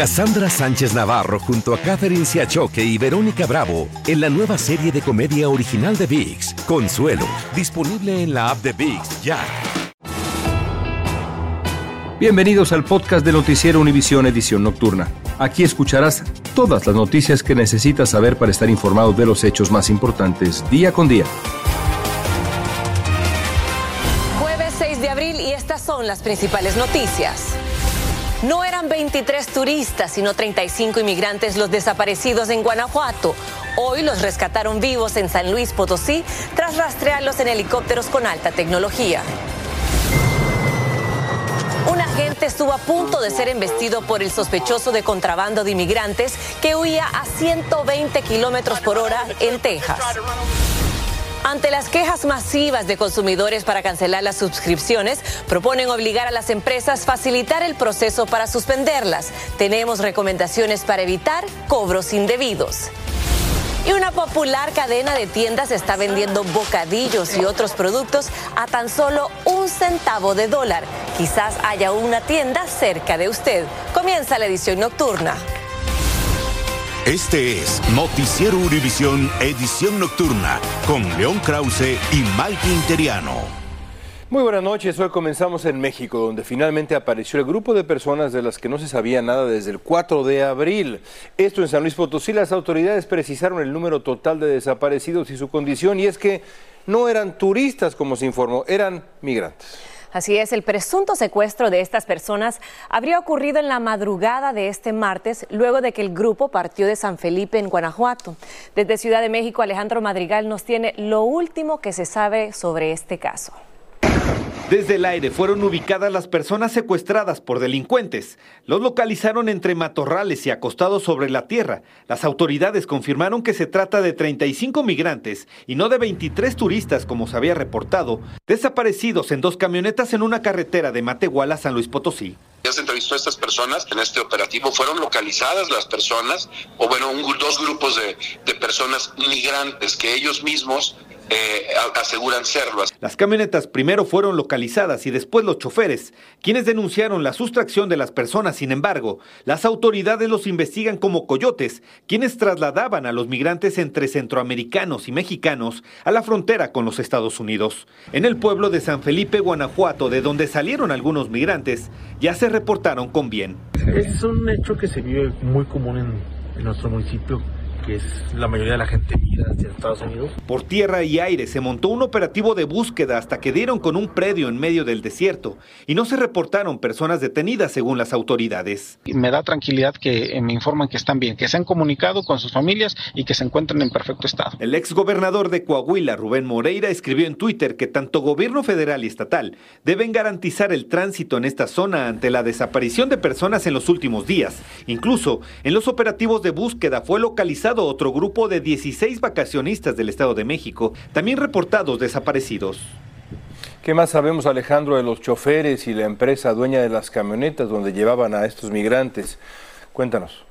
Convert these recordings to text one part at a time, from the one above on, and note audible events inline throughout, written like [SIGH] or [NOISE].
Cassandra Sánchez Navarro junto a Catherine Siachoque y Verónica Bravo en la nueva serie de comedia original de VIX, Consuelo, disponible en la app de VIX ya. Bienvenidos al podcast de Noticiero Univisión Edición Nocturna. Aquí escucharás todas las noticias que necesitas saber para estar informado de los hechos más importantes día con día. Jueves 6 de abril y estas son las principales noticias. No eran 23 turistas, sino 35 inmigrantes los desaparecidos en Guanajuato. Hoy los rescataron vivos en San Luis Potosí tras rastrearlos en helicópteros con alta tecnología. Un agente estuvo a punto de ser embestido por el sospechoso de contrabando de inmigrantes que huía a 120 kilómetros por hora en Texas. Ante las quejas masivas de consumidores para cancelar las suscripciones, proponen obligar a las empresas facilitar el proceso para suspenderlas. Tenemos recomendaciones para evitar cobros indebidos. Y una popular cadena de tiendas está vendiendo bocadillos y otros productos a tan solo un centavo de dólar. Quizás haya una tienda cerca de usted. Comienza la edición nocturna. Este es Noticiero Univisión Edición Nocturna con León Krause y Mike Interiano. Muy buenas noches, hoy comenzamos en México, donde finalmente apareció el grupo de personas de las que no se sabía nada desde el 4 de abril. Esto en San Luis Potosí, las autoridades precisaron el número total de desaparecidos y su condición, y es que no eran turistas, como se informó, eran migrantes. Así es, el presunto secuestro de estas personas habría ocurrido en la madrugada de este martes, luego de que el grupo partió de San Felipe en Guanajuato. Desde Ciudad de México, Alejandro Madrigal nos tiene lo último que se sabe sobre este caso. Desde el aire fueron ubicadas las personas secuestradas por delincuentes. Los localizaron entre matorrales y acostados sobre la tierra. Las autoridades confirmaron que se trata de 35 migrantes y no de 23 turistas como se había reportado, desaparecidos en dos camionetas en una carretera de Matehuala, San Luis Potosí. Ya se entrevistó a estas personas en este operativo, fueron localizadas las personas, o bueno, dos grupos de personas migrantes que ellos mismos eh, aseguran serlo. Las camionetas primero fueron localizadas y después los choferes, quienes denunciaron la sustracción de las personas. Sin embargo, las autoridades los investigan como coyotes, quienes trasladaban a los migrantes entre centroamericanos y mexicanos a la frontera con los Estados Unidos. En el pueblo de San Felipe, Guanajuato, de donde salieron algunos migrantes, ya se reportaron con bien. Es un hecho que se vive muy común en, en nuestro municipio, que es la mayoría de la gente migra hacia Estados Unidos. Por tierra y aire se montó un operativo de búsqueda hasta que dieron con un predio en medio del desierto y no se reportaron personas detenidas según las autoridades. Me da tranquilidad que eh, me informan que están bien, que se han comunicado con sus familias y que se encuentran en perfecto estado. El ex gobernador de Coahuila, Rubén Moreira, escribió en Twitter que tanto gobierno federal y estatal deben garantizar el tránsito en esta zona ante la desaparición de personas en los últimos días. Incluso en los operativos de búsqueda fue localizado otro grupo de 16 vacacionistas del Estado de México, también reportados desaparecidos. ¿Qué más sabemos, Alejandro, de los choferes y la empresa dueña de las camionetas donde llevaban a estos migrantes? Cuéntanos.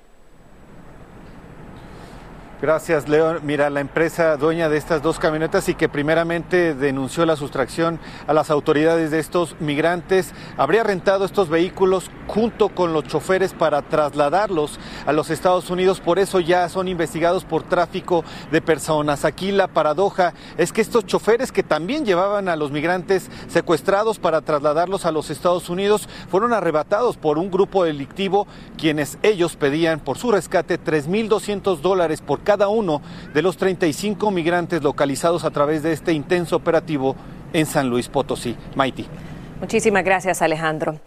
Gracias, León. Mira, la empresa dueña de estas dos camionetas y que primeramente denunció la sustracción a las autoridades de estos migrantes, habría rentado estos vehículos junto con los choferes para trasladarlos a los Estados Unidos. Por eso ya son investigados por tráfico de personas. Aquí la paradoja es que estos choferes que también llevaban a los migrantes secuestrados para trasladarlos a los Estados Unidos fueron arrebatados por un grupo delictivo quienes ellos pedían por su rescate 3.200 dólares por cada uno de los 35 migrantes localizados a través de este intenso operativo en San Luis Potosí. Maiti. Muchísimas gracias, Alejandro.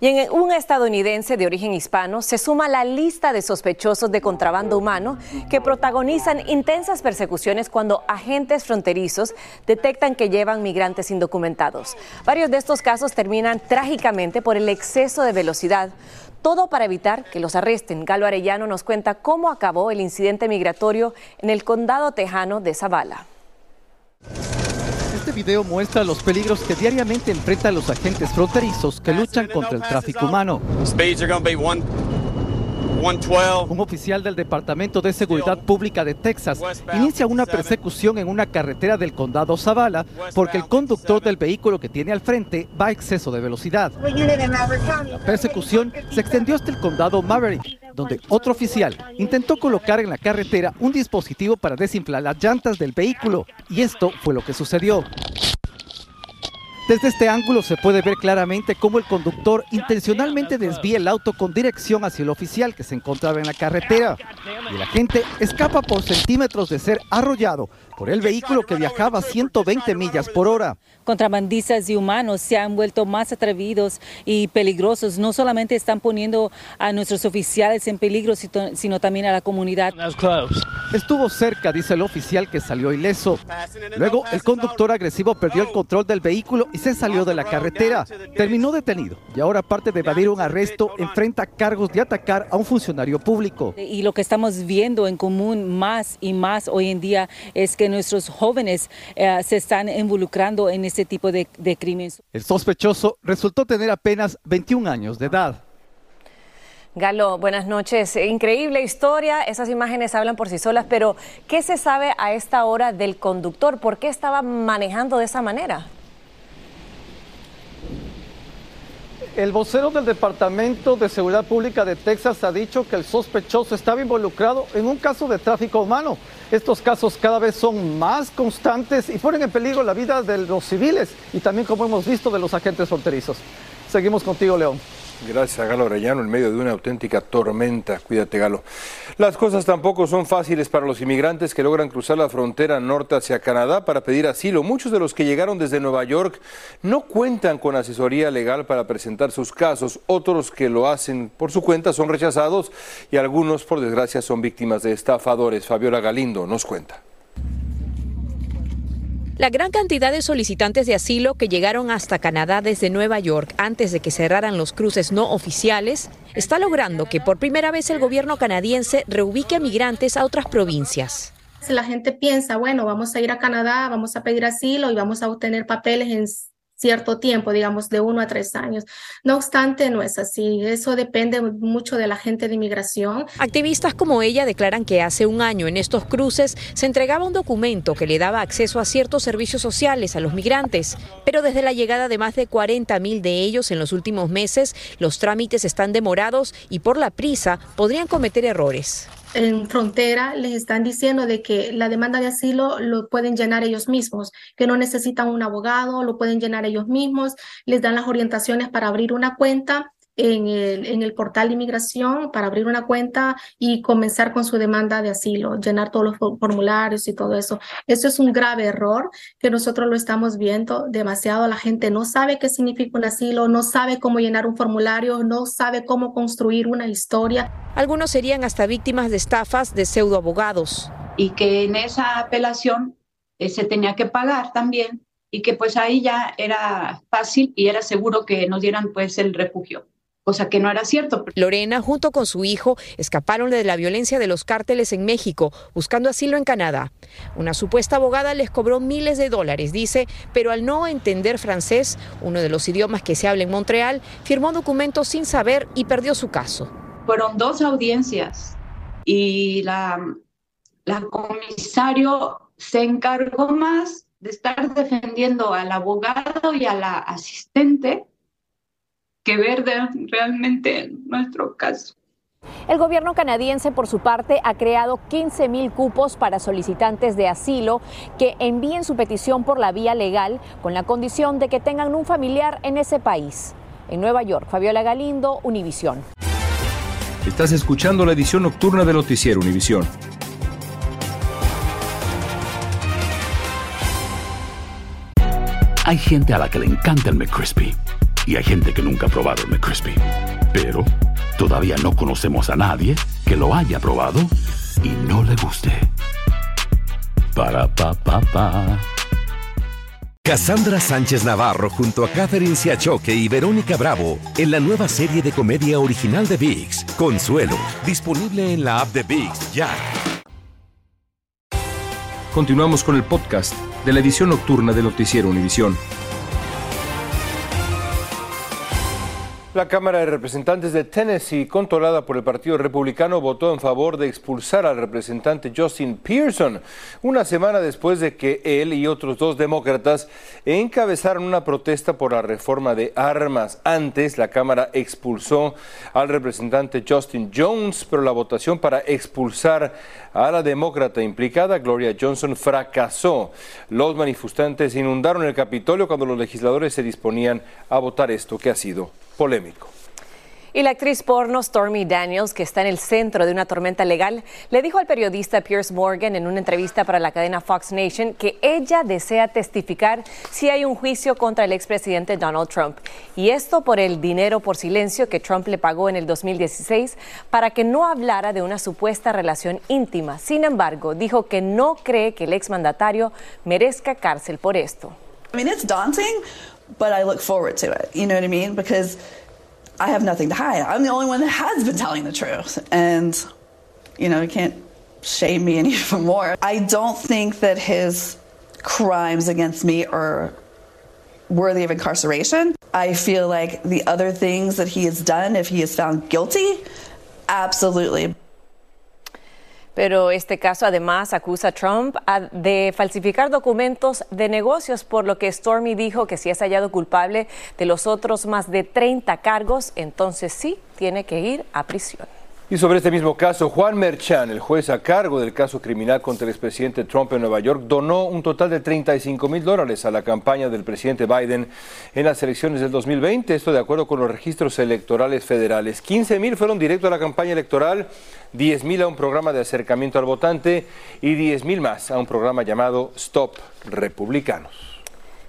Y en un estadounidense de origen hispano se suma la lista de sospechosos de contrabando humano que protagonizan intensas persecuciones cuando agentes fronterizos detectan que llevan migrantes indocumentados. Varios de estos casos terminan trágicamente por el exceso de velocidad. Todo para evitar que los arresten. Galo Arellano nos cuenta cómo acabó el incidente migratorio en el condado tejano de Zavala. Este video muestra los peligros que diariamente enfrentan los agentes fronterizos que luchan contra el tráfico humano. Un oficial del Departamento de Seguridad Pública de Texas inicia una persecución en una carretera del condado Zavala porque el conductor del vehículo que tiene al frente va a exceso de velocidad. La persecución se extendió hasta el condado Maverick, donde otro oficial intentó colocar en la carretera un dispositivo para desinflar las llantas del vehículo y esto fue lo que sucedió. Desde este ángulo se puede ver claramente cómo el conductor intencionalmente desvía el auto con dirección hacia el oficial que se encontraba en la carretera. Y la gente escapa por centímetros de ser arrollado por el vehículo que viajaba a 120 millas por hora. Contrabandistas y humanos se han vuelto más atrevidos y peligrosos. No solamente están poniendo a nuestros oficiales en peligro, sino también a la comunidad. Estuvo cerca, dice el oficial que salió ileso. Luego, el conductor agresivo perdió el control del vehículo y se salió de la carretera. Terminó detenido y ahora, aparte de evadir un arresto, enfrenta cargos de atacar a un funcionario público. Y lo que estamos viendo en común más y más hoy en día es que nuestros jóvenes eh, se están involucrando en este tipo de, de crímenes. El sospechoso resultó tener apenas 21 años de edad. Galo, buenas noches. Increíble historia, esas imágenes hablan por sí solas, pero ¿qué se sabe a esta hora del conductor? ¿Por qué estaba manejando de esa manera? El vocero del Departamento de Seguridad Pública de Texas ha dicho que el sospechoso estaba involucrado en un caso de tráfico humano. Estos casos cada vez son más constantes y ponen en peligro la vida de los civiles y también, como hemos visto, de los agentes fronterizos. Seguimos contigo, León. Gracias Galo Arellano en medio de una auténtica tormenta. Cuídate, Galo. Las cosas tampoco son fáciles para los inmigrantes que logran cruzar la frontera norte hacia Canadá para pedir asilo. Muchos de los que llegaron desde Nueva York no cuentan con asesoría legal para presentar sus casos. Otros que lo hacen por su cuenta son rechazados y algunos, por desgracia, son víctimas de estafadores. Fabiola Galindo nos cuenta. La gran cantidad de solicitantes de asilo que llegaron hasta Canadá desde Nueva York antes de que cerraran los cruces no oficiales está logrando que por primera vez el gobierno canadiense reubique a migrantes a otras provincias. La gente piensa, bueno, vamos a ir a Canadá, vamos a pedir asilo y vamos a obtener papeles en cierto tiempo, digamos de uno a tres años. No obstante, no es así. Eso depende mucho de la gente de inmigración. Activistas como ella declaran que hace un año en estos cruces se entregaba un documento que le daba acceso a ciertos servicios sociales a los migrantes, pero desde la llegada de más de 40 mil de ellos en los últimos meses, los trámites están demorados y por la prisa podrían cometer errores en frontera les están diciendo de que la demanda de asilo lo pueden llenar ellos mismos, que no necesitan un abogado, lo pueden llenar ellos mismos, les dan las orientaciones para abrir una cuenta en el, en el portal de inmigración para abrir una cuenta y comenzar con su demanda de asilo, llenar todos los formularios y todo eso. Eso es un grave error que nosotros lo estamos viendo demasiado. La gente no sabe qué significa un asilo, no sabe cómo llenar un formulario, no sabe cómo construir una historia. Algunos serían hasta víctimas de estafas de pseudoabogados. Y que en esa apelación eh, se tenía que pagar también y que pues ahí ya era fácil y era seguro que nos dieran pues el refugio cosa que no era cierto. Lorena, junto con su hijo, escaparon de la violencia de los cárteles en México, buscando asilo en Canadá. Una supuesta abogada les cobró miles de dólares, dice, pero al no entender francés, uno de los idiomas que se habla en Montreal, firmó documentos sin saber y perdió su caso. Fueron dos audiencias y la, la comisario se encargó más de estar defendiendo al abogado y a la asistente que ver realmente nuestro caso. El gobierno canadiense, por su parte, ha creado 15 mil cupos para solicitantes de asilo que envíen su petición por la vía legal con la condición de que tengan un familiar en ese país. En Nueva York, Fabiola Galindo, Univisión. Estás escuchando la edición nocturna de Noticiero Univisión. Hay gente a la que le encanta el McCrispy y hay gente que nunca ha probado el McCrispy. Pero todavía no conocemos a nadie que lo haya probado y no le guste. Para pa pa pa. Cassandra Sánchez Navarro junto a Catherine Siachoque y Verónica Bravo en la nueva serie de comedia original de VIX, Consuelo, disponible en la app de VIX ya. Continuamos con el podcast de la edición nocturna de Noticiero Univisión. La Cámara de Representantes de Tennessee, controlada por el Partido Republicano, votó en favor de expulsar al representante Justin Pearson, una semana después de que él y otros dos demócratas encabezaron una protesta por la reforma de armas. Antes, la Cámara expulsó al representante Justin Jones, pero la votación para expulsar a la demócrata implicada, Gloria Johnson, fracasó. Los manifestantes inundaron el Capitolio cuando los legisladores se disponían a votar esto que ha sido polémico. Y la actriz porno Stormy Daniels, que está en el centro de una tormenta legal, le dijo al periodista Pierce Morgan en una entrevista para la cadena Fox Nation que ella desea testificar si hay un juicio contra el expresidente Donald Trump. Y esto por el dinero por silencio que Trump le pagó en el 2016 para que no hablara de una supuesta relación íntima. Sin embargo, dijo que no cree que el exmandatario merezca cárcel por esto. I mean, it's daunting, but I look forward to it. You know what I mean? Because I have nothing to hide. I'm the only one that has been telling the truth. And, you know, you can't shame me any [LAUGHS] more. I don't think that his crimes against me are worthy of incarceration. I feel like the other things that he has done, if he is found guilty, absolutely. Pero este caso además acusa a Trump de falsificar documentos de negocios, por lo que Stormy dijo que si es hallado culpable de los otros más de 30 cargos, entonces sí tiene que ir a prisión. Y sobre este mismo caso, Juan Merchan, el juez a cargo del caso criminal contra el expresidente Trump en Nueva York, donó un total de 35 mil dólares a la campaña del presidente Biden en las elecciones del 2020. Esto de acuerdo con los registros electorales federales. 15 mil fueron directo a la campaña electoral, 10 mil a un programa de acercamiento al votante y 10 mil más a un programa llamado Stop Republicanos.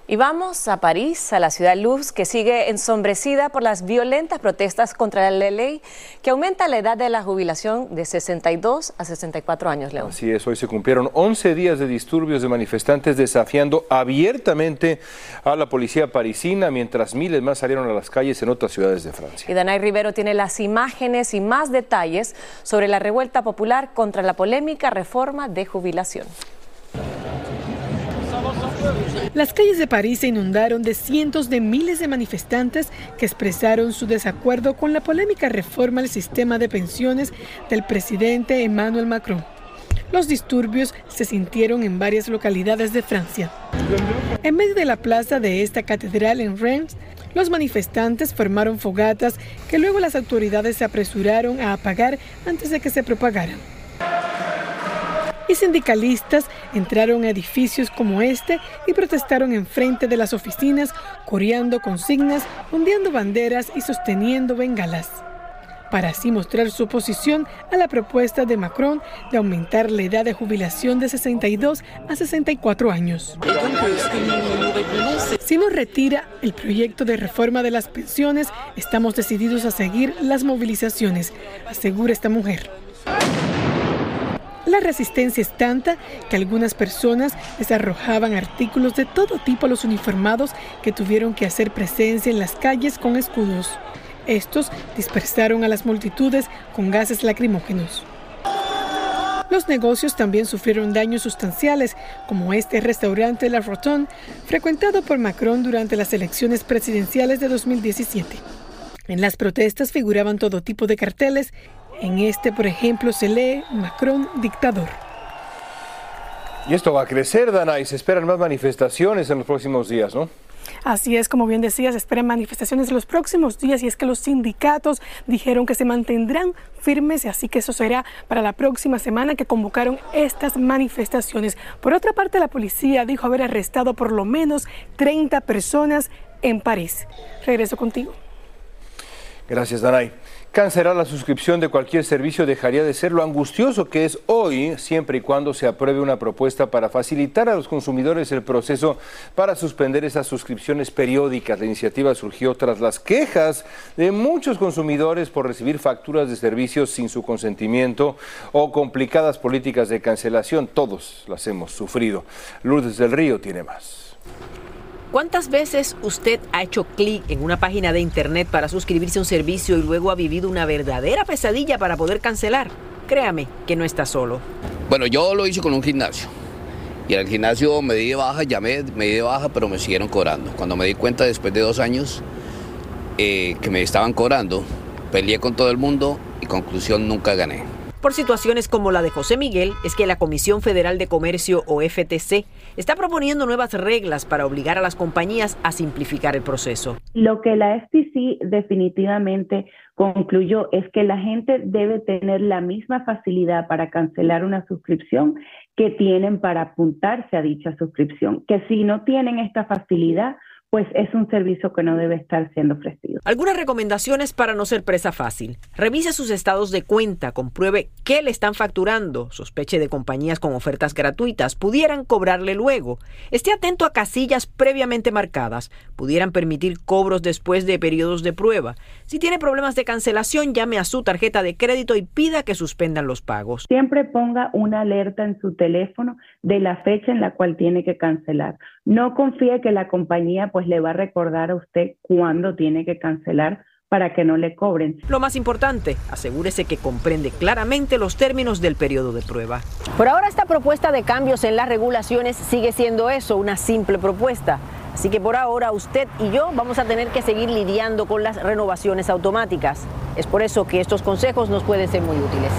Y vamos a París, a la ciudad luz, que sigue ensombrecida por las violentas protestas contra la ley que aumenta la edad de la jubilación de 62 a 64 años, León. Así es, hoy se cumplieron 11 días de disturbios de manifestantes desafiando abiertamente a la policía parisina, mientras miles más salieron a las calles en otras ciudades de Francia. Y Danay Rivero tiene las imágenes y más detalles sobre la revuelta popular contra la polémica reforma de jubilación. Las calles de París se inundaron de cientos de miles de manifestantes que expresaron su desacuerdo con la polémica reforma al sistema de pensiones del presidente Emmanuel Macron. Los disturbios se sintieron en varias localidades de Francia. En medio de la plaza de esta catedral en Reims, los manifestantes formaron fogatas que luego las autoridades se apresuraron a apagar antes de que se propagaran y sindicalistas entraron a edificios como este y protestaron enfrente de las oficinas, coreando consignas, ondeando banderas y sosteniendo bengalas para así mostrar su oposición a la propuesta de Macron de aumentar la edad de jubilación de 62 a 64 años. Si no retira el proyecto de reforma de las pensiones, estamos decididos a seguir las movilizaciones, asegura esta mujer. La resistencia es tanta que algunas personas les arrojaban artículos de todo tipo a los uniformados que tuvieron que hacer presencia en las calles con escudos. Estos dispersaron a las multitudes con gases lacrimógenos. Los negocios también sufrieron daños sustanciales, como este restaurante La Rotonde, frecuentado por Macron durante las elecciones presidenciales de 2017. En las protestas figuraban todo tipo de carteles en este, por ejemplo, se lee Macron dictador. Y esto va a crecer, Dana, y se esperan más manifestaciones en los próximos días, ¿no? Así es, como bien decías, se esperan manifestaciones en los próximos días y es que los sindicatos dijeron que se mantendrán firmes así que eso será para la próxima semana que convocaron estas manifestaciones. Por otra parte, la policía dijo haber arrestado por lo menos 30 personas en París. Regreso contigo. Gracias, Danay. Cancelar la suscripción de cualquier servicio dejaría de ser lo angustioso que es hoy, siempre y cuando se apruebe una propuesta para facilitar a los consumidores el proceso para suspender esas suscripciones periódicas. La iniciativa surgió tras las quejas de muchos consumidores por recibir facturas de servicios sin su consentimiento o complicadas políticas de cancelación. Todos las hemos sufrido. Lourdes del Río tiene más. ¿Cuántas veces usted ha hecho clic en una página de internet para suscribirse a un servicio y luego ha vivido una verdadera pesadilla para poder cancelar? Créame que no está solo. Bueno, yo lo hice con un gimnasio. Y en el gimnasio me di de baja, llamé, me di de baja, pero me siguieron cobrando. Cuando me di cuenta después de dos años eh, que me estaban cobrando, peleé con todo el mundo y conclusión nunca gané. Por situaciones como la de José Miguel, es que la Comisión Federal de Comercio o FTC está proponiendo nuevas reglas para obligar a las compañías a simplificar el proceso. Lo que la FTC definitivamente concluyó es que la gente debe tener la misma facilidad para cancelar una suscripción que tienen para apuntarse a dicha suscripción, que si no tienen esta facilidad, pues es un servicio que no debe estar siendo ofrecido. Algunas recomendaciones para no ser presa fácil. Revise sus estados de cuenta, compruebe qué le están facturando, sospeche de compañías con ofertas gratuitas, pudieran cobrarle luego. Esté atento a casillas previamente marcadas, pudieran permitir cobros después de periodos de prueba. Si tiene problemas de cancelación, llame a su tarjeta de crédito y pida que suspendan los pagos. Siempre ponga una alerta en su teléfono de la fecha en la cual tiene que cancelar. No confíe que la compañía pues le va a recordar a usted cuándo tiene que cancelar para que no le cobren. Lo más importante, asegúrese que comprende claramente los términos del periodo de prueba. Por ahora esta propuesta de cambios en las regulaciones sigue siendo eso, una simple propuesta. Así que por ahora usted y yo vamos a tener que seguir lidiando con las renovaciones automáticas. Es por eso que estos consejos nos pueden ser muy útiles.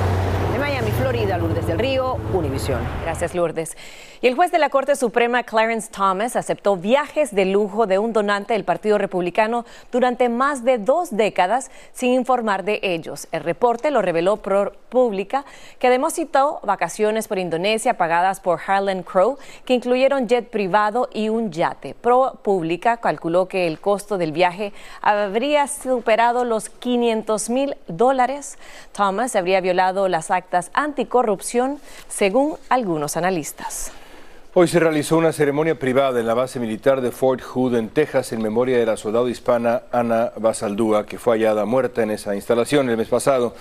De Miami, Florida, Lourdes del Río, Univisión. Gracias, Lourdes. Y el juez de la Corte Suprema, Clarence Thomas, aceptó viajes de lujo de un donante del Partido Republicano durante más de dos décadas sin informar de ellos. El reporte lo reveló ProPublica, que además citó vacaciones por Indonesia pagadas por Harlan Crow, que incluyeron jet privado y un yate. ProPublica calculó que el costo del viaje habría superado los 500 mil dólares. Thomas habría violado las actas anticorrupción, según algunos analistas. Hoy se realizó una ceremonia privada en la base militar de Fort Hood, en Texas, en memoria de la soldado hispana Ana Basaldúa, que fue hallada muerta en esa instalación el mes pasado.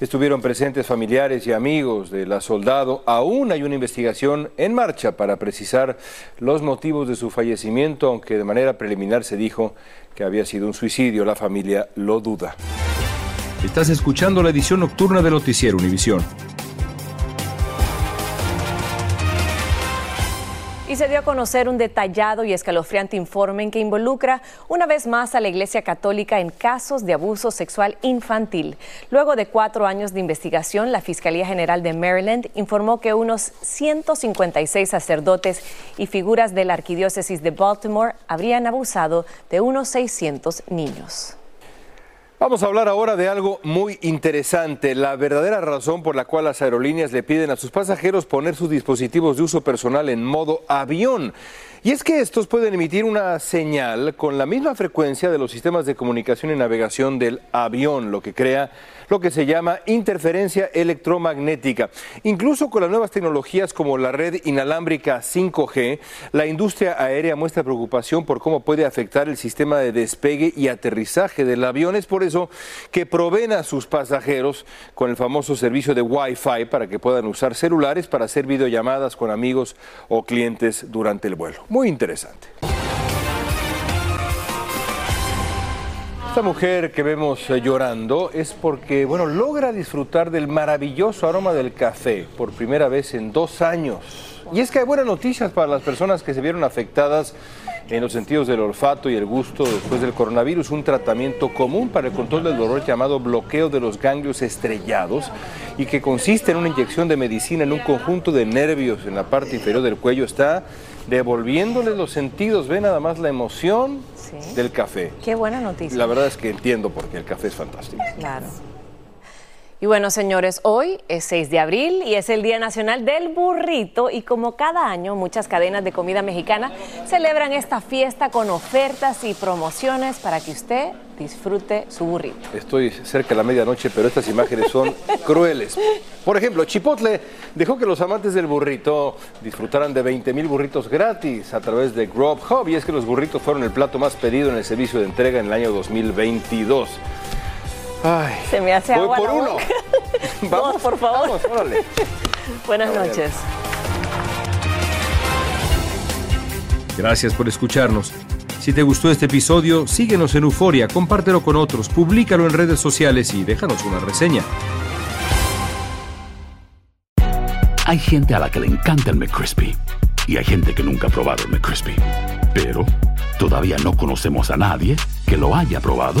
Estuvieron presentes familiares y amigos de la soldado. Aún hay una investigación en marcha para precisar los motivos de su fallecimiento, aunque de manera preliminar se dijo que había sido un suicidio. La familia lo duda. Estás escuchando la edición nocturna de Noticiero Univisión. Y se dio a conocer un detallado y escalofriante informe que involucra una vez más a la Iglesia Católica en casos de abuso sexual infantil. Luego de cuatro años de investigación, la Fiscalía General de Maryland informó que unos 156 sacerdotes y figuras de la Arquidiócesis de Baltimore habrían abusado de unos 600 niños. Vamos a hablar ahora de algo muy interesante, la verdadera razón por la cual las aerolíneas le piden a sus pasajeros poner sus dispositivos de uso personal en modo avión. Y es que estos pueden emitir una señal con la misma frecuencia de los sistemas de comunicación y navegación del avión, lo que crea lo que se llama interferencia electromagnética. Incluso con las nuevas tecnologías como la red inalámbrica 5G, la industria aérea muestra preocupación por cómo puede afectar el sistema de despegue y aterrizaje del avión. Es por eso que proveen a sus pasajeros con el famoso servicio de Wi-Fi para que puedan usar celulares para hacer videollamadas con amigos o clientes durante el vuelo. Muy interesante. Esta mujer que vemos eh, llorando es porque, bueno, logra disfrutar del maravilloso aroma del café por primera vez en dos años. Y es que hay buenas noticias para las personas que se vieron afectadas en los sentidos del olfato y el gusto después del coronavirus, un tratamiento común para el control del dolor llamado bloqueo de los ganglios estrellados y que consiste en una inyección de medicina en un conjunto de nervios en la parte inferior del cuello. Está devolviéndoles los sentidos. Ve nada más la emoción del café. Qué buena noticia. La verdad es que entiendo porque el café es fantástico. Claro. Y bueno, señores, hoy es 6 de abril y es el Día Nacional del Burrito y como cada año muchas cadenas de comida mexicana celebran esta fiesta con ofertas y promociones para que usted disfrute su burrito. Estoy cerca de la medianoche, pero estas imágenes son [LAUGHS] crueles. Por ejemplo, Chipotle dejó que los amantes del burrito disfrutaran de 20 mil burritos gratis a través de Grubhub y es que los burritos fueron el plato más pedido en el servicio de entrega en el año 2022. Ay, Se me hace voy agua por la uno. boca. [LAUGHS] Vamos, Dos, por favor. vamos, órale. [LAUGHS] Buenas noches. Gracias por escucharnos. Si te gustó este episodio, síguenos en Euforia, compártelo con otros, públicalo en redes sociales y déjanos una reseña. Hay gente a la que le encanta el McCrispy y hay gente que nunca ha probado el McCrispy. Pero todavía no conocemos a nadie que lo haya probado